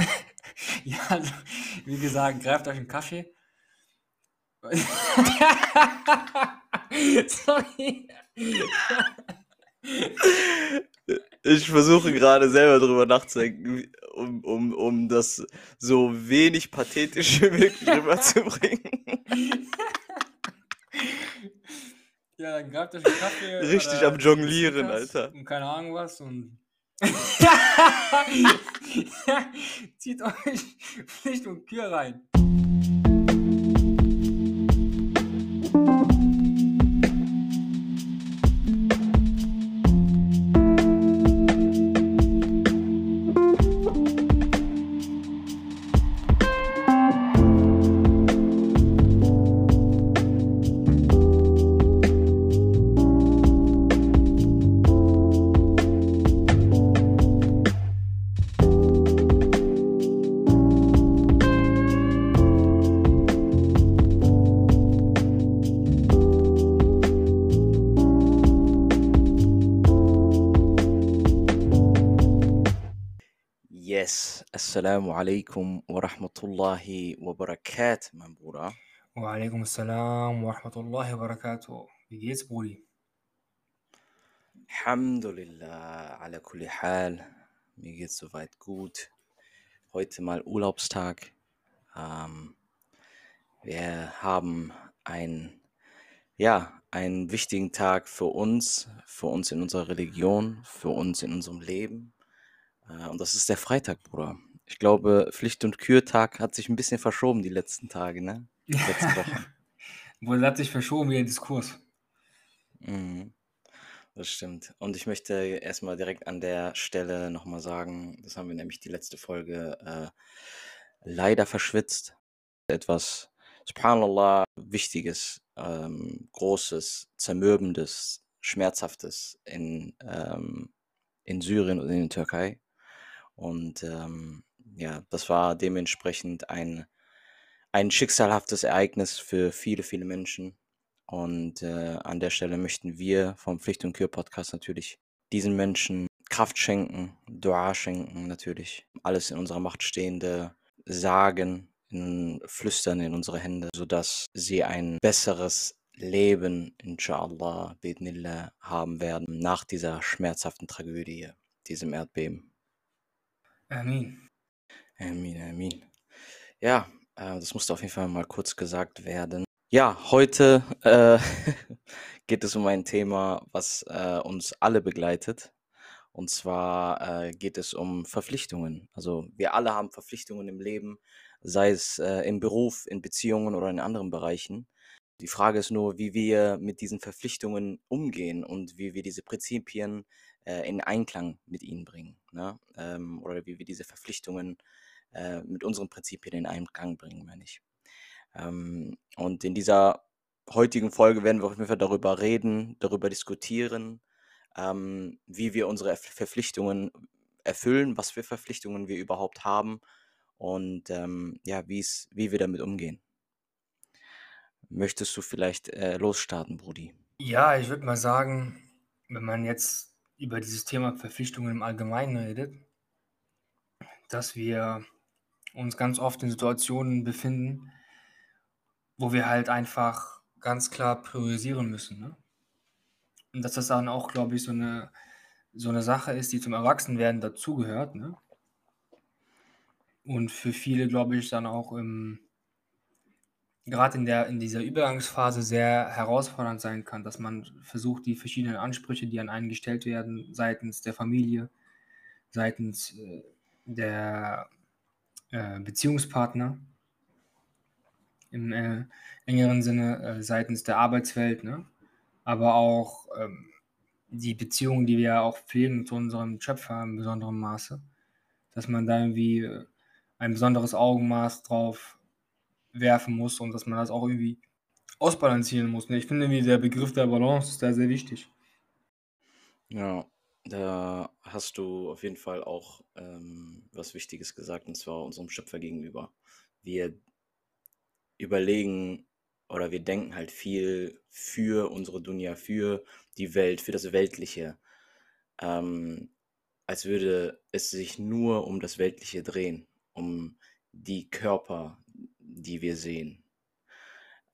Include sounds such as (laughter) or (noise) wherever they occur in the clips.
(laughs) ja, also, wie gesagt, greift euch einen Kaffee. (laughs) Sorry. Ich versuche gerade selber drüber nachzudenken, um, um, um das so wenig pathetisch wie möglich (laughs) rüberzubringen. Ja, dann greift euch einen Kaffee. Richtig am Jonglieren, Alter. Und keine Ahnung was und. (laughs) Zieht euch Pflicht und Kür rein. Alaikum wa rahmatullahi wa barakatuh, mein Bruder. Assalam wa rahmatullahi wa barakatuh. Wie geht's, Brudi? Alhamdulillah, ala kulli hal. Mir geht's soweit gut. Heute mal Urlaubstag. Ähm, wir haben ein, ja, einen wichtigen Tag für uns, für uns in unserer Religion, für uns in unserem Leben. Äh, und das ist der Freitag, Bruder. Ich glaube, Pflicht- und Kürtag hat sich ein bisschen verschoben die letzten Tage, ne? (laughs) Die letzten Wochen. Wohl hat sich verschoben wie der Diskurs. Mhm. Das stimmt. Und ich möchte erstmal direkt an der Stelle nochmal sagen, das haben wir nämlich die letzte Folge äh, leider verschwitzt. Etwas, subhanallah, Wichtiges, ähm, Großes, Zermürbendes, Schmerzhaftes in, ähm, in Syrien und in der Türkei. Und ähm, ja, das war dementsprechend ein, ein schicksalhaftes Ereignis für viele, viele Menschen. Und äh, an der Stelle möchten wir vom Pflicht und Kür Podcast natürlich diesen Menschen Kraft schenken, Dua schenken natürlich, alles in unserer Macht Stehende sagen, in, flüstern in unsere Hände, sodass sie ein besseres Leben, inshallah, bidnillah, haben werden nach dieser schmerzhaften Tragödie, diesem Erdbeben. Amin. Amin, amin. Ja, äh, das musste auf jeden Fall mal kurz gesagt werden. Ja, heute äh, (laughs) geht es um ein Thema, was äh, uns alle begleitet. Und zwar äh, geht es um Verpflichtungen. Also wir alle haben Verpflichtungen im Leben, sei es äh, im Beruf, in Beziehungen oder in anderen Bereichen. Die Frage ist nur, wie wir mit diesen Verpflichtungen umgehen und wie wir diese Prinzipien äh, in Einklang mit ihnen bringen. Ne? Ähm, oder wie wir diese Verpflichtungen äh, mit unseren Prinzipien in Einklang bringen, meine ich. Ähm, und in dieser heutigen Folge werden wir auf jeden Fall darüber reden, darüber diskutieren, ähm, wie wir unsere Verpflichtungen erfüllen, was für Verpflichtungen wir überhaupt haben und ähm, ja, wie wir damit umgehen. Möchtest du vielleicht äh, losstarten, Brudi? Ja, ich würde mal sagen, wenn man jetzt über dieses Thema Verpflichtungen im Allgemeinen redet, dass wir uns ganz oft in Situationen befinden, wo wir halt einfach ganz klar priorisieren müssen. Ne? Und dass das dann auch, glaube ich, so eine, so eine Sache ist, die zum Erwachsenwerden dazugehört. Ne? Und für viele, glaube ich, dann auch gerade in, der, in dieser Übergangsphase sehr herausfordernd sein kann, dass man versucht, die verschiedenen Ansprüche, die an einen gestellt werden, seitens der Familie, seitens äh, der äh, Beziehungspartner, im äh, engeren Sinne äh, seitens der Arbeitswelt, ne? aber auch ähm, die Beziehungen, die wir auch pflegen zu unserem Schöpfer in besonderem Maße, dass man da irgendwie äh, ein besonderes Augenmaß drauf werfen muss und dass man das auch irgendwie ausbalancieren muss. Ne? Ich finde, der Begriff der Balance ist da sehr wichtig. Ja, da hast du auf jeden Fall auch ähm, was Wichtiges gesagt, und zwar unserem Schöpfer gegenüber. Wir überlegen oder wir denken halt viel für unsere Dunya, für die Welt, für das Weltliche, ähm, als würde es sich nur um das Weltliche drehen. um die Körper, die wir sehen.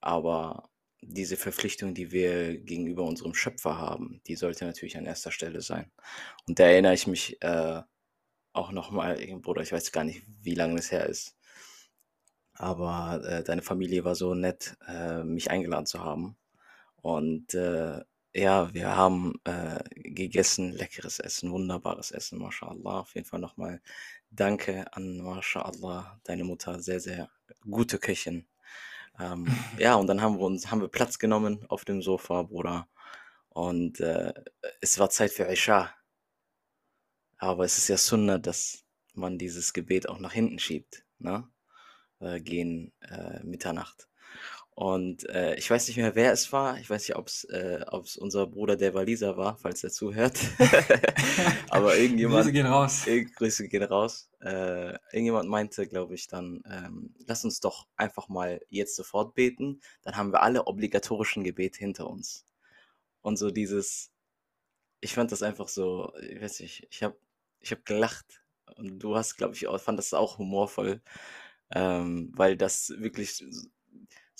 Aber diese Verpflichtung, die wir gegenüber unserem Schöpfer haben, die sollte natürlich an erster Stelle sein. Und da erinnere ich mich äh, auch nochmal, Bruder, ich weiß gar nicht, wie lange das her ist. Aber äh, deine Familie war so nett, äh, mich eingeladen zu haben. Und äh, ja, wir haben äh, gegessen, leckeres Essen, wunderbares Essen, mashallah. Auf jeden Fall nochmal danke an, mashallah, deine Mutter, sehr, sehr gute Köchin. Ähm, ja, und dann haben wir uns, haben wir Platz genommen auf dem Sofa, Bruder. Und äh, es war Zeit für Isha. Aber es ist ja Sunnah, dass man dieses Gebet auch nach hinten schiebt, ne? Äh, gehen äh, Mitternacht. Und äh, ich weiß nicht mehr, wer es war. Ich weiß nicht, ob es äh, unser Bruder der Waliser war, falls er zuhört. (laughs) Aber (laughs) irgendjemand. Grüße gehen raus. Grüße gehen raus. Äh, irgendjemand meinte, glaube ich, dann, ähm, lass uns doch einfach mal jetzt sofort beten. Dann haben wir alle obligatorischen Gebete hinter uns. Und so dieses, ich fand das einfach so, ich weiß nicht, ich habe ich hab gelacht. Und du hast, glaube ich, auch, fand das auch humorvoll, ähm, weil das wirklich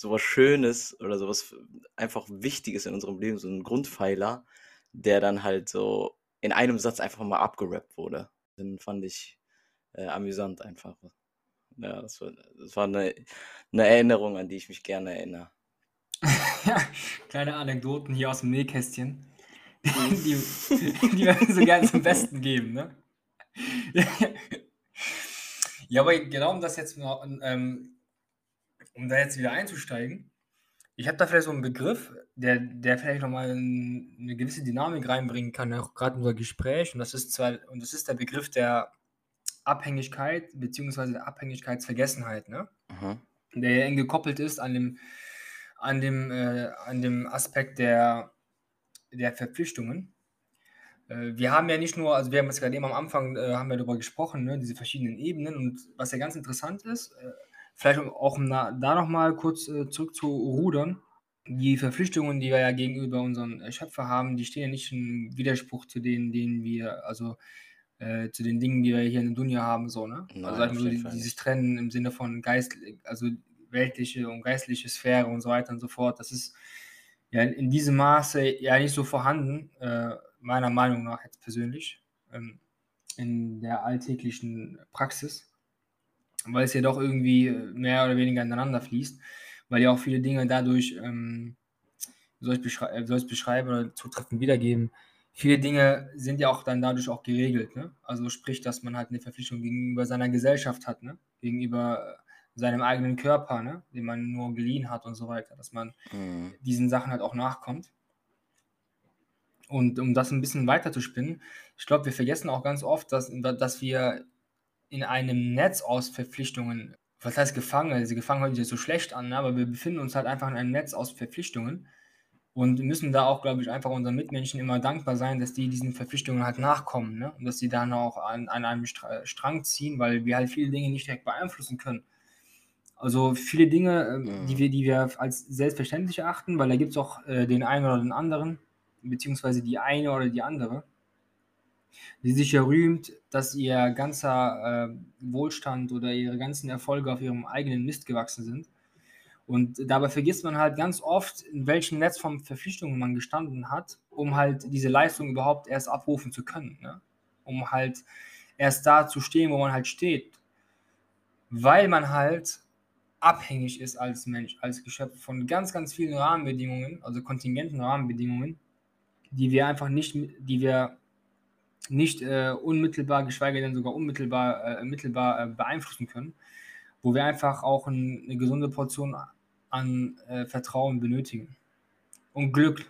sowas Schönes oder sowas einfach Wichtiges in unserem Leben, so ein Grundpfeiler, der dann halt so in einem Satz einfach mal abgerappt wurde. Den fand ich äh, amüsant einfach. Ja, das war, das war eine, eine Erinnerung, an die ich mich gerne erinnere. (laughs) kleine Anekdoten hier aus dem Nähkästchen, (laughs) die, die wir so gerne zum Besten geben, ne? (laughs) ja, aber genau um das jetzt noch, ähm, um da jetzt wieder einzusteigen, ich habe da vielleicht so einen Begriff, der, der vielleicht nochmal eine gewisse Dynamik reinbringen kann, auch gerade in unser Gespräch. Und das ist zwar, und das ist der Begriff der Abhängigkeit bzw. der Abhängigkeitsvergessenheit, ne? Mhm. Der eng gekoppelt ist an dem, an dem, äh, an dem Aspekt der, der Verpflichtungen. Äh, wir haben ja nicht nur, also wir haben jetzt gerade eben am Anfang äh, haben wir darüber gesprochen, ne, diese verschiedenen Ebenen und was ja ganz interessant ist, äh, Vielleicht auch um da, da nochmal kurz äh, zurück zu rudern. Die Verpflichtungen, die wir ja gegenüber unseren Schöpfer haben, die stehen ja nicht im Widerspruch zu denen, denen wir, also äh, zu den Dingen, die wir hier in der Dunja haben, so, ne? Nein, also sagen wir, die, die sich trennen im Sinne von Geist, also weltliche und geistliche Sphäre und so weiter und so fort. Das ist ja in diesem Maße ja nicht so vorhanden, äh, meiner Meinung nach jetzt persönlich, ähm, in der alltäglichen Praxis weil es ja doch irgendwie mehr oder weniger ineinander fließt, weil ja auch viele Dinge dadurch, ähm, soll, ich beschrei äh, soll ich beschreiben oder zutreffend wiedergeben, viele Dinge sind ja auch dann dadurch auch geregelt. Ne? Also sprich, dass man halt eine Verpflichtung gegenüber seiner Gesellschaft hat, ne? gegenüber seinem eigenen Körper, ne? den man nur geliehen hat und so weiter, dass man mhm. diesen Sachen halt auch nachkommt. Und um das ein bisschen weiter zu spinnen, ich glaube, wir vergessen auch ganz oft, dass, dass wir in einem Netz aus Verpflichtungen, was heißt gefangen? Also gefangen hört sich so schlecht an, ne? aber wir befinden uns halt einfach in einem Netz aus Verpflichtungen und müssen da auch, glaube ich, einfach unseren Mitmenschen immer dankbar sein, dass die diesen Verpflichtungen halt nachkommen ne? und dass sie dann auch an, an einem Strang ziehen, weil wir halt viele Dinge nicht direkt beeinflussen können. Also viele Dinge, ähm, die, wir, die wir als selbstverständlich erachten, weil da gibt es auch äh, den einen oder den anderen, beziehungsweise die eine oder die andere die sich ja rühmt, dass ihr ganzer äh, Wohlstand oder ihre ganzen Erfolge auf ihrem eigenen Mist gewachsen sind. Und dabei vergisst man halt ganz oft, in welchem Netz von Verpflichtungen man gestanden hat, um halt diese Leistung überhaupt erst abrufen zu können. Ne? Um halt erst da zu stehen, wo man halt steht. Weil man halt abhängig ist als Mensch, als Geschöpf von ganz, ganz vielen Rahmenbedingungen, also kontingenten Rahmenbedingungen, die wir einfach nicht, die wir nicht äh, unmittelbar, geschweige denn sogar unmittelbar äh, mittelbar äh, beeinflussen können, wo wir einfach auch ein, eine gesunde Portion an äh, Vertrauen benötigen und Glück.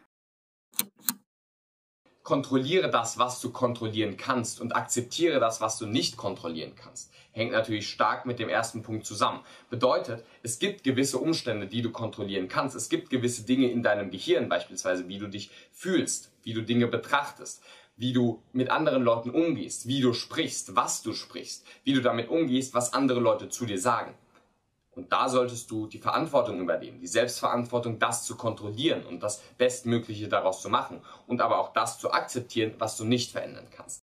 Kontrolliere das, was du kontrollieren kannst und akzeptiere das, was du nicht kontrollieren kannst. Hängt natürlich stark mit dem ersten Punkt zusammen. Bedeutet, es gibt gewisse Umstände, die du kontrollieren kannst. Es gibt gewisse Dinge in deinem Gehirn, beispielsweise wie du dich fühlst, wie du Dinge betrachtest wie du mit anderen Leuten umgehst, wie du sprichst, was du sprichst, wie du damit umgehst, was andere Leute zu dir sagen. Und da solltest du die Verantwortung übernehmen, die Selbstverantwortung, das zu kontrollieren und das Bestmögliche daraus zu machen und aber auch das zu akzeptieren, was du nicht verändern kannst.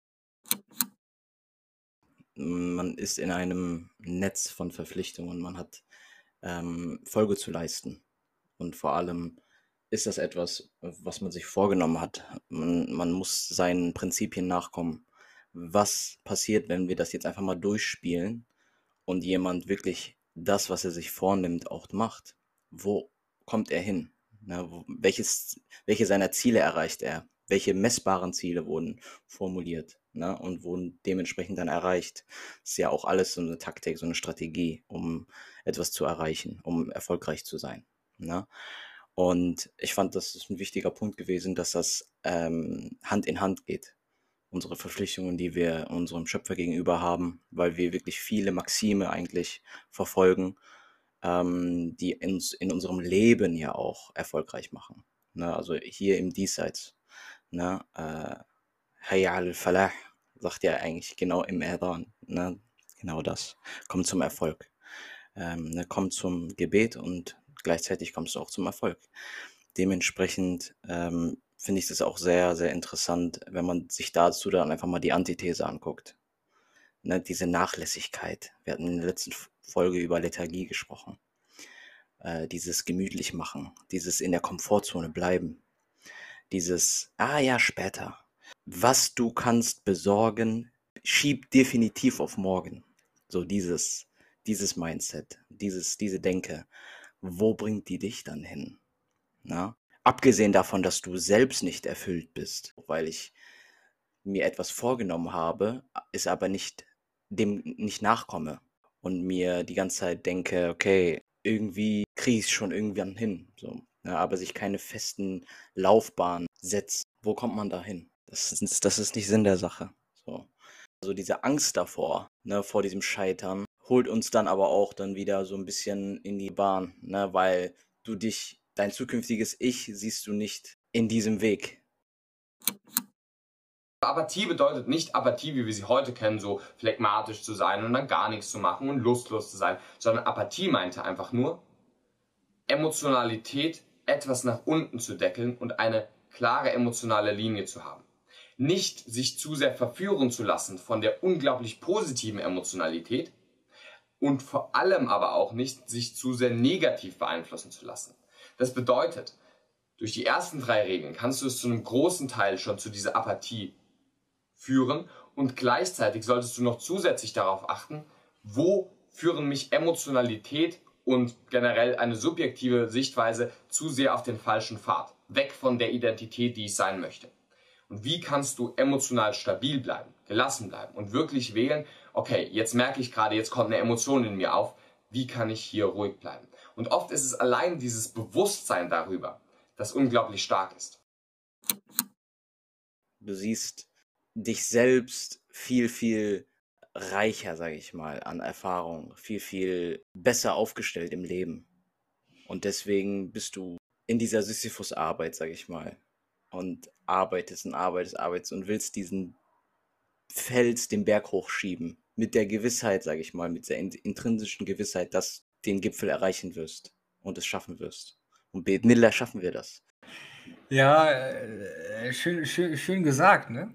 man ist in einem Netz von Verpflichtungen, man hat ähm, Folge zu leisten. Und vor allem ist das etwas, was man sich vorgenommen hat. Man, man muss seinen Prinzipien nachkommen. Was passiert, wenn wir das jetzt einfach mal durchspielen und jemand wirklich das, was er sich vornimmt, auch macht? Wo kommt er hin? Na, wo, welches, welche seiner Ziele erreicht er? Welche messbaren Ziele wurden formuliert ne, und wurden dementsprechend dann erreicht? Das ist ja auch alles so eine Taktik, so eine Strategie, um etwas zu erreichen, um erfolgreich zu sein. Ne? Und ich fand, das ist ein wichtiger Punkt gewesen, dass das ähm, Hand in Hand geht. Unsere Verpflichtungen, die wir unserem Schöpfer gegenüber haben, weil wir wirklich viele Maxime eigentlich verfolgen, ähm, die uns in unserem Leben ja auch erfolgreich machen. Ne? Also hier im Diesseits. Ne? Äh, al-Falah sagt ja eigentlich genau im Adhan. Ne? Genau das. Kommt zum Erfolg. Ähm, ne? Kommt zum Gebet und gleichzeitig kommst du auch zum Erfolg. Dementsprechend ähm, finde ich das auch sehr, sehr interessant, wenn man sich dazu dann einfach mal die Antithese anguckt. Ne, diese Nachlässigkeit. Wir hatten in der letzten Folge über Lethargie gesprochen. Äh, dieses gemütlich machen, dieses in der Komfortzone bleiben, dieses, ah ja, später. Was du kannst besorgen, schieb definitiv auf morgen. So dieses, dieses Mindset, dieses, diese Denke wo bringt die dich dann hin? Na? Abgesehen davon, dass du selbst nicht erfüllt bist, weil ich mir etwas vorgenommen habe, ist aber nicht dem nicht nachkomme und mir die ganze Zeit denke, okay, irgendwie kriege ich es schon irgendwann hin, so, ja, aber sich keine festen Laufbahnen setzt. Wo kommt man da hin? Das ist, das ist nicht Sinn der Sache. So. Also diese Angst davor, ne, vor diesem Scheitern, holt uns dann aber auch dann wieder so ein bisschen in die Bahn, ne? weil du dich, dein zukünftiges Ich siehst du nicht in diesem Weg. Apathie bedeutet nicht Apathie, wie wir sie heute kennen, so phlegmatisch zu sein und dann gar nichts zu machen und lustlos zu sein, sondern Apathie meinte einfach nur Emotionalität etwas nach unten zu deckeln und eine klare emotionale Linie zu haben. Nicht sich zu sehr verführen zu lassen von der unglaublich positiven Emotionalität, und vor allem aber auch nicht sich zu sehr negativ beeinflussen zu lassen. Das bedeutet, durch die ersten drei Regeln kannst du es zu einem großen Teil schon zu dieser Apathie führen und gleichzeitig solltest du noch zusätzlich darauf achten, wo führen mich Emotionalität und generell eine subjektive Sichtweise zu sehr auf den falschen Pfad, weg von der Identität, die ich sein möchte. Und wie kannst du emotional stabil bleiben, gelassen bleiben und wirklich wählen, okay, jetzt merke ich gerade, jetzt kommt eine Emotion in mir auf, wie kann ich hier ruhig bleiben? Und oft ist es allein dieses Bewusstsein darüber, das unglaublich stark ist. Du siehst dich selbst viel, viel reicher, sage ich mal, an Erfahrung, viel, viel besser aufgestellt im Leben. Und deswegen bist du in dieser Sisyphus-Arbeit, sage ich mal, und arbeitest und arbeitest, arbeitest und willst diesen Fels den Berg hochschieben. Mit der Gewissheit, sage ich mal, mit der intrinsischen Gewissheit, dass du den Gipfel erreichen wirst und es schaffen wirst. Und Bidnillah schaffen wir das. Ja, äh, schön, schön, schön gesagt, ne?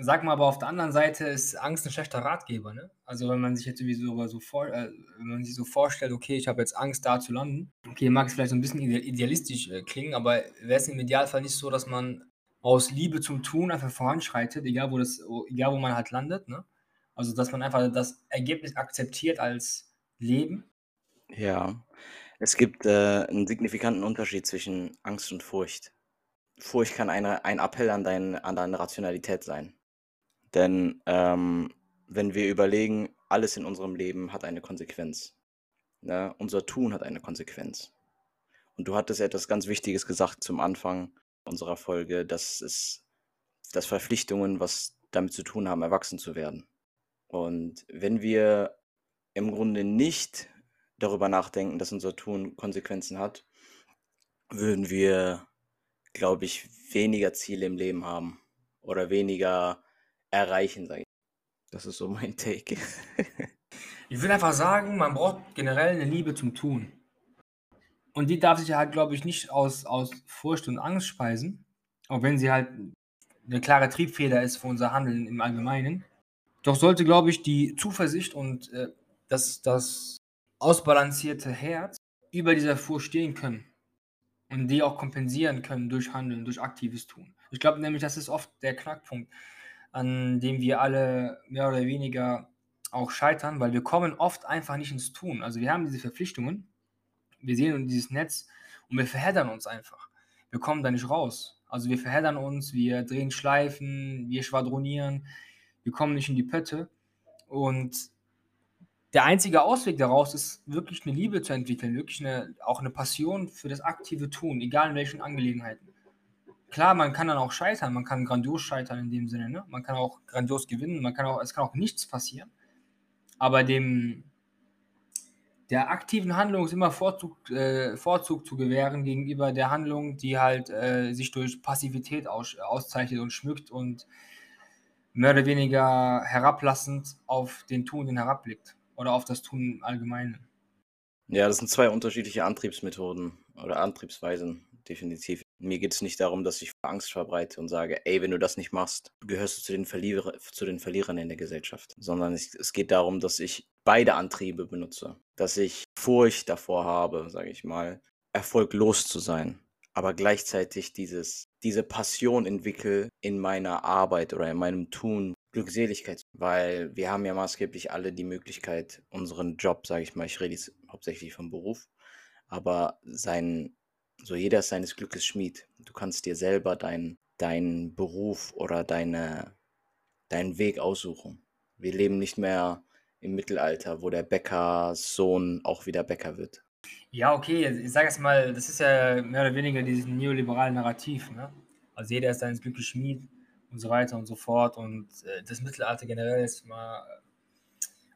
Sag mal, aber auf der anderen Seite ist Angst ein schlechter Ratgeber, ne? Also wenn man sich jetzt sowieso so, vor, äh, wenn man sich so vorstellt, okay, ich habe jetzt Angst, da zu landen. Okay, mag es vielleicht so ein bisschen idealistisch äh, klingen, aber wäre es im Idealfall nicht so, dass man aus Liebe zum Tun einfach voranschreitet, egal wo das, egal wo man halt landet, ne? Also dass man einfach das Ergebnis akzeptiert als Leben. Ja, es gibt äh, einen signifikanten Unterschied zwischen Angst und Furcht. Furcht kann eine, ein Appell an, dein, an deine Rationalität sein. Denn ähm, wenn wir überlegen, alles in unserem Leben hat eine Konsequenz. Ne? Unser Tun hat eine Konsequenz. Und du hattest etwas ganz Wichtiges gesagt zum Anfang unserer Folge, dass es, dass Verpflichtungen was damit zu tun haben, erwachsen zu werden. Und wenn wir im Grunde nicht darüber nachdenken, dass unser Tun Konsequenzen hat, würden wir, glaube ich, weniger Ziele im Leben haben oder weniger erreichen, sage ich. Das ist so mein Take. ich will einfach sagen, man braucht generell eine Liebe zum Tun. Und die darf sich halt, glaube ich, nicht aus, aus Furcht und Angst speisen, auch wenn sie halt eine klare Triebfeder ist für unser Handeln im Allgemeinen, Doch sollte, glaube ich, die Zuversicht und äh, das, das ausbalancierte Herz über dieser Fuhr stehen können und die auch kompensieren können durch Handeln, durch aktives Tun. Ich glaube nämlich, das ist oft der Knackpunkt, an dem wir alle mehr oder weniger auch scheitern, weil wir kommen oft einfach nicht ins Tun. Also wir haben diese Verpflichtungen, wir sehen dieses Netz und wir verheddern uns einfach. Wir kommen da nicht raus. Also wir verheddern uns, wir drehen Schleifen, wir schwadronieren, wir kommen nicht in die Pötte. Und der einzige Ausweg daraus ist, wirklich eine Liebe zu entwickeln, wirklich eine, auch eine Passion für das aktive Tun, egal in welchen Angelegenheiten. Klar, man kann dann auch scheitern, man kann grandios scheitern in dem Sinne, ne? man kann auch grandios gewinnen, man kann auch, es kann auch nichts passieren. Aber dem, der aktiven Handlung ist immer Vorzug, äh, Vorzug zu gewähren gegenüber der Handlung, die halt äh, sich durch Passivität aus, auszeichnet und schmückt und mehr oder weniger herablassend auf den Tun herabblickt oder auf das Tun allgemein. Ja, das sind zwei unterschiedliche Antriebsmethoden oder Antriebsweisen, definitiv. Mir geht es nicht darum, dass ich Angst verbreite und sage, ey, wenn du das nicht machst, gehörst du zu den, Verlierer, zu den Verlierern in der Gesellschaft. Sondern es, es geht darum, dass ich beide Antriebe benutze. Dass ich Furcht davor habe, sage ich mal, erfolglos zu sein. Aber gleichzeitig dieses, diese Passion entwickle in meiner Arbeit oder in meinem Tun, Glückseligkeit. Weil wir haben ja maßgeblich alle die Möglichkeit, unseren Job, sage ich mal, ich rede jetzt hauptsächlich vom Beruf, aber sein so jeder ist seines Glückes Schmied. Du kannst dir selber deinen dein Beruf oder deine, deinen Weg aussuchen. Wir leben nicht mehr im Mittelalter, wo der Bäckersohn auch wieder Bäcker wird. Ja, okay, ich sage es mal, das ist ja mehr oder weniger dieses neoliberale Narrativ. Ne? Also jeder ist seines Glückes Schmied und so weiter und so fort. Und äh, das Mittelalter generell ist mal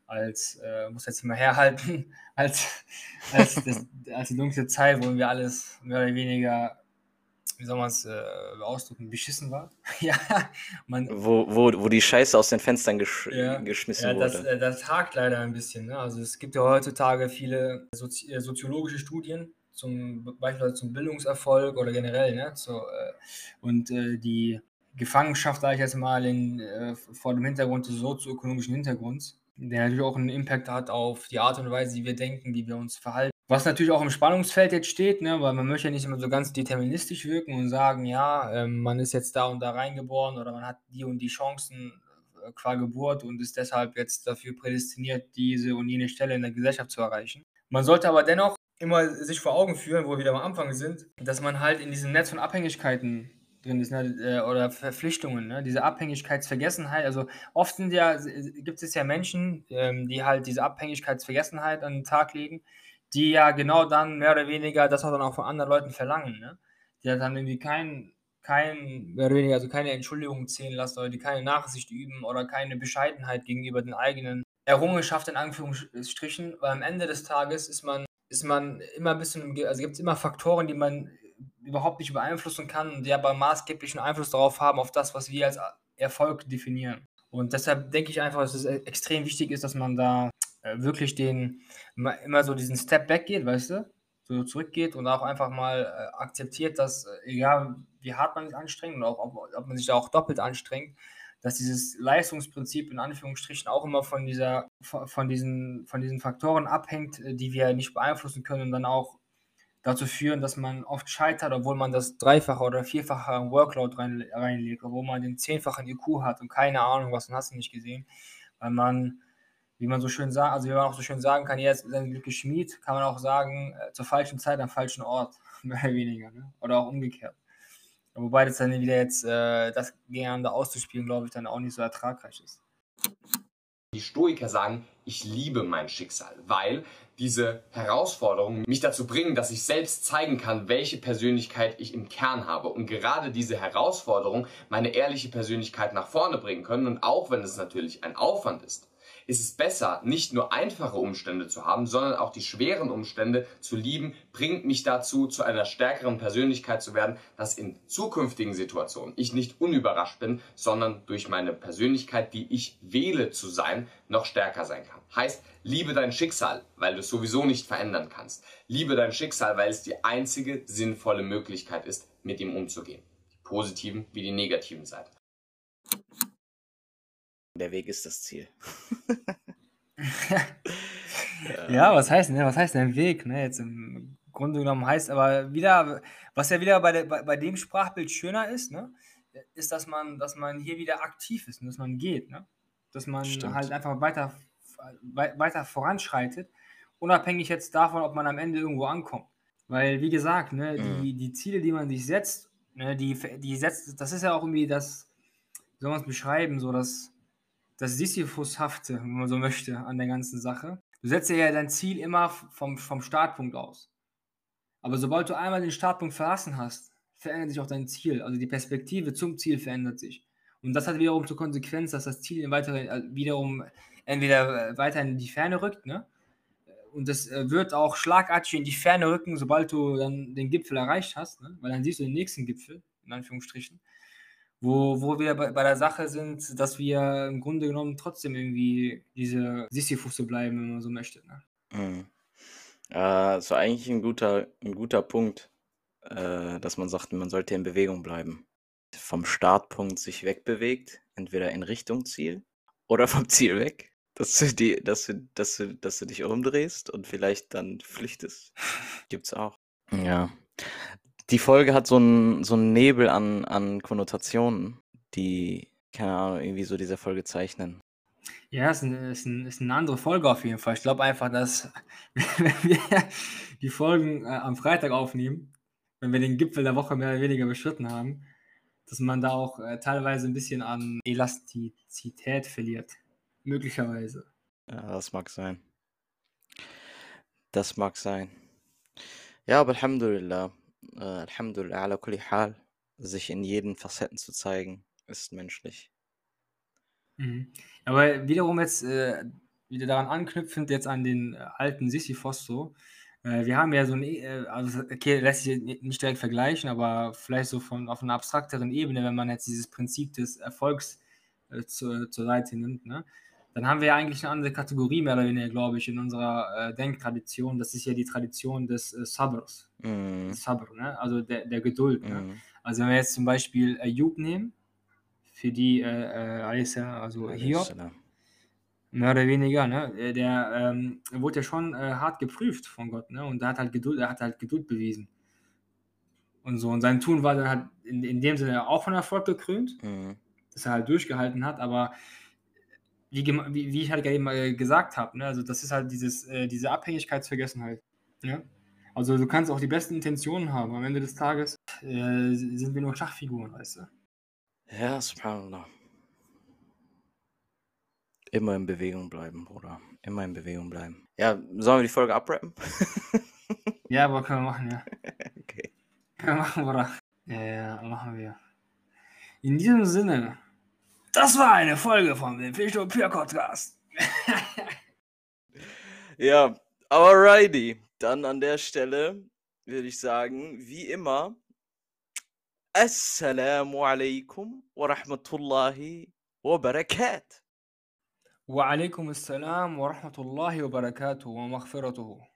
als, äh, muss jetzt mal herhalten, (laughs) als, als, das, als die dunkle Zeit, wo wir alles mehr oder weniger, wie soll man es äh, ausdrücken, beschissen war. (laughs) ja, man, wo, wo, wo die Scheiße aus den Fenstern gesch ja, geschmissen ja, das, wurde. Äh, das hakt leider ein bisschen. Ne? Also es gibt ja heutzutage viele Sozi äh, soziologische Studien, zum beispielsweise zum Bildungserfolg oder generell, ne? So, äh, und äh, die Gefangenschaft, sage ich jetzt mal, in, äh, vor dem Hintergrund des sozioökonomischen Hintergrunds, der natürlich auch einen Impact hat auf die Art und Weise, wie wir denken, wie wir uns verhalten. Was natürlich auch im Spannungsfeld jetzt steht, ne, weil man möchte ja nicht immer so ganz deterministisch wirken und sagen, ja, ähm, man ist jetzt da und da reingeboren oder man hat die und die Chancen äh, qua Geburt und ist deshalb jetzt dafür prädestiniert, diese und jene Stelle in der Gesellschaft zu erreichen. Man sollte aber dennoch immer sich vor Augen führen, wo wir wieder am Anfang sind, dass man halt in diesem Netz von Abhängigkeiten drin ist, ne? Äh, oder Verpflichtungen, ne? diese Abhängigkeitsvergessenheit. Also oft sind ja, gibt es ja Menschen, ähm, die halt diese Abhängigkeitsvergessenheit an den Tag legen, die ja genau dann mehr oder weniger das auch dann auch von anderen Leuten verlangen, ne? die halt dann irgendwie kein, kein, mehr oder weniger, also keine Entschuldigung zählen lassen oder die keine Nachsicht üben oder keine Bescheidenheit gegenüber den eigenen Errungenschaft in Anführungsstrichen, weil am Ende des Tages ist man, ist man immer ein bisschen, also gibt es immer Faktoren, die man überhaupt nicht beeinflussen kann und die aber maßgeblichen Einfluss darauf haben, auf das, was wir als Erfolg definieren. Und deshalb denke ich einfach, dass es extrem wichtig ist, dass man da wirklich den immer so diesen Step back geht, weißt du? So zurückgeht und auch einfach mal äh, akzeptiert, dass äh, egal wie hart man sich anstrengt und auch ob, ob man sich da auch doppelt anstrengt, dass dieses Leistungsprinzip in Anführungsstrichen auch immer von dieser von diesen von diesen Faktoren abhängt, die wir nicht beeinflussen können und dann auch dazu führen, dass man oft scheitert, obwohl man das dreifache oder vierfache Workload rein, reinlegt, obwohl man den zehnfachen IQ hat und keine Ahnung, was, dann hast du nicht gesehen, weil man, wie man so schön sagt, also wie man auch so schön sagen kann, jetzt sein Glück geschmied, kann man auch sagen, äh, zur falschen Zeit am falschen Ort, (laughs) mehr oder weniger, ne? oder auch umgekehrt. Wobei das dann wieder jetzt, äh, das gegeneinander auszuspielen, glaube ich, dann auch nicht so ertragreich ist. Die Stoiker sagen, ich liebe mein Schicksal, weil diese Herausforderungen mich dazu bringen, dass ich selbst zeigen kann, welche Persönlichkeit ich im Kern habe. Und gerade diese Herausforderungen meine ehrliche Persönlichkeit nach vorne bringen können. Und auch wenn es natürlich ein Aufwand ist, ist es besser, nicht nur einfache Umstände zu haben, sondern auch die schweren Umstände zu lieben, bringt mich dazu, zu einer stärkeren Persönlichkeit zu werden, dass in zukünftigen Situationen ich nicht unüberrascht bin, sondern durch meine Persönlichkeit, die ich wähle zu sein, noch stärker sein kann. Heißt, liebe dein Schicksal, weil du es sowieso nicht verändern kannst. Liebe dein Schicksal, weil es die einzige sinnvolle Möglichkeit ist, mit ihm umzugehen. Die positiven wie die negativen Seiten. Der Weg ist das Ziel. (laughs) (laughs) Ja, was heißt, ne, was heißt denn Weg, ne? Jetzt im Grunde genommen heißt aber wieder, was ja wieder bei, der, bei, bei dem Sprachbild schöner ist, ne, ist, dass man, dass man hier wieder aktiv ist und dass man geht, ne? Dass man Stimmt. halt einfach weiter, wei- weiter voranschreitet, unabhängig jetzt davon, ob man am Ende irgendwo ankommt. Weil, wie gesagt, ne, Mhm. die, die Ziele, die man sich setzt, ne, die, die setzt, das ist ja auch irgendwie das, wie soll man es beschreiben, so das, das Sisyphushafte, wenn man so möchte, an der ganzen Sache. Du setzt ja dein Ziel immer vom, vom Startpunkt aus. Aber sobald du einmal den Startpunkt verlassen hast, verändert sich auch dein Ziel. Also die Perspektive zum Ziel verändert sich. Und das hat wiederum zur Konsequenz, dass das Ziel äh, wiederum entweder äh, weiter in die Ferne rückt, ne? Und das äh, wird auch schlagartig in die Ferne rücken, sobald du dann den Gipfel erreicht hast, ne? Weil dann siehst du den nächsten Gipfel, in Anführungsstrichen. Wo, wo wir bei, bei der Sache sind, dass wir im Grunde genommen trotzdem irgendwie diese Sisyphusse bleiben, wenn man so möchte. Ne? Mhm. Äh, so eigentlich ein guter, ein guter Punkt, äh, dass man sagt, man sollte in Bewegung bleiben. Vom Startpunkt sich wegbewegt, entweder in Richtung Ziel oder vom Ziel weg. Dass du, die, dass, du, dass, du, dass du dich umdrehst und vielleicht dann flüchtest. (laughs) Gibt's auch. Ja. Die Folge hat so einen so einen Nebel an, an Konnotationen, die, keine Ahnung, irgendwie so diese Folge zeichnen. Ja, ist, ein, ist, ein, ist eine andere Folge auf jeden Fall. Ich glaube einfach, dass (laughs) wenn wir die Folgen äh, am Freitag aufnehmen, wenn wir den Gipfel der Woche mehr oder weniger beschritten haben, dass man da auch äh, teilweise ein bisschen an Elastizität verliert. Möglicherweise. Ja, das mag sein. Das mag sein. Ja, aber Alhamdulillah. Äh, Alhamdulillah ala kulli hal. Sich in jeden Facetten zu zeigen, ist menschlich. Mhm. Aber wiederum jetzt äh, wieder daran anknüpfend, jetzt an den äh, alten Sisyphos so. Äh, wir haben ja so ein, äh, also okay, lässt sich ni- nicht direkt vergleichen, aber vielleicht so von auf einer abstrakteren Ebene, wenn man jetzt dieses Prinzip des Erfolgs äh, zur, zur Seite nimmt, ne? Dann haben wir ja eigentlich eine andere Kategorie mehr oder weniger, glaube ich, in unserer äh, Denktradition. Das ist ja die Tradition des äh, Sabrs, des Sabr, ne? Also der, der Geduld. Ne? Mhm. Also wenn wir jetzt zum Beispiel Ayub nehmen, für die, äh, äh, Alisa, also Hiob, mehr oder weniger, ne? Äh, Der ähm, wurde ja schon äh, hart geprüft von Gott, ne? Und er hat halt Geduld, er hat halt Geduld bewiesen. Und so. Und sein Tun war dann halt in, in dem Sinne auch von Erfolg gekrönt, Mhm. dass er halt durchgehalten hat, aber wie, wie, wie ich halt gerade eben mal gesagt habe, ne? Also das ist halt dieses, äh, diese Abhängigkeitsvergessenheit. Ja? Also du kannst auch die besten Intentionen haben. Am Ende des Tages äh, sind wir nur Schachfiguren, weißt du? Ja, subhanallah. Immer in Bewegung bleiben, Bruder. Immer in Bewegung bleiben. Ja, sollen wir die Folge abrappen? (laughs) Ja, aber können wir machen, ja. (laughs) okay. Können wir machen, Bruder. Ja, ja, machen wir. In diesem Sinne, das war eine Folge vom und Pure Podcast. (laughs) ja, alrighty. Dann an der Stelle würde ich sagen, wie immer, Assalamu alaikum wa rahmatullahi wa barakat. Wa alaikum assalam wa rahmatullahi wa barakatuh wa maghfiratuhu.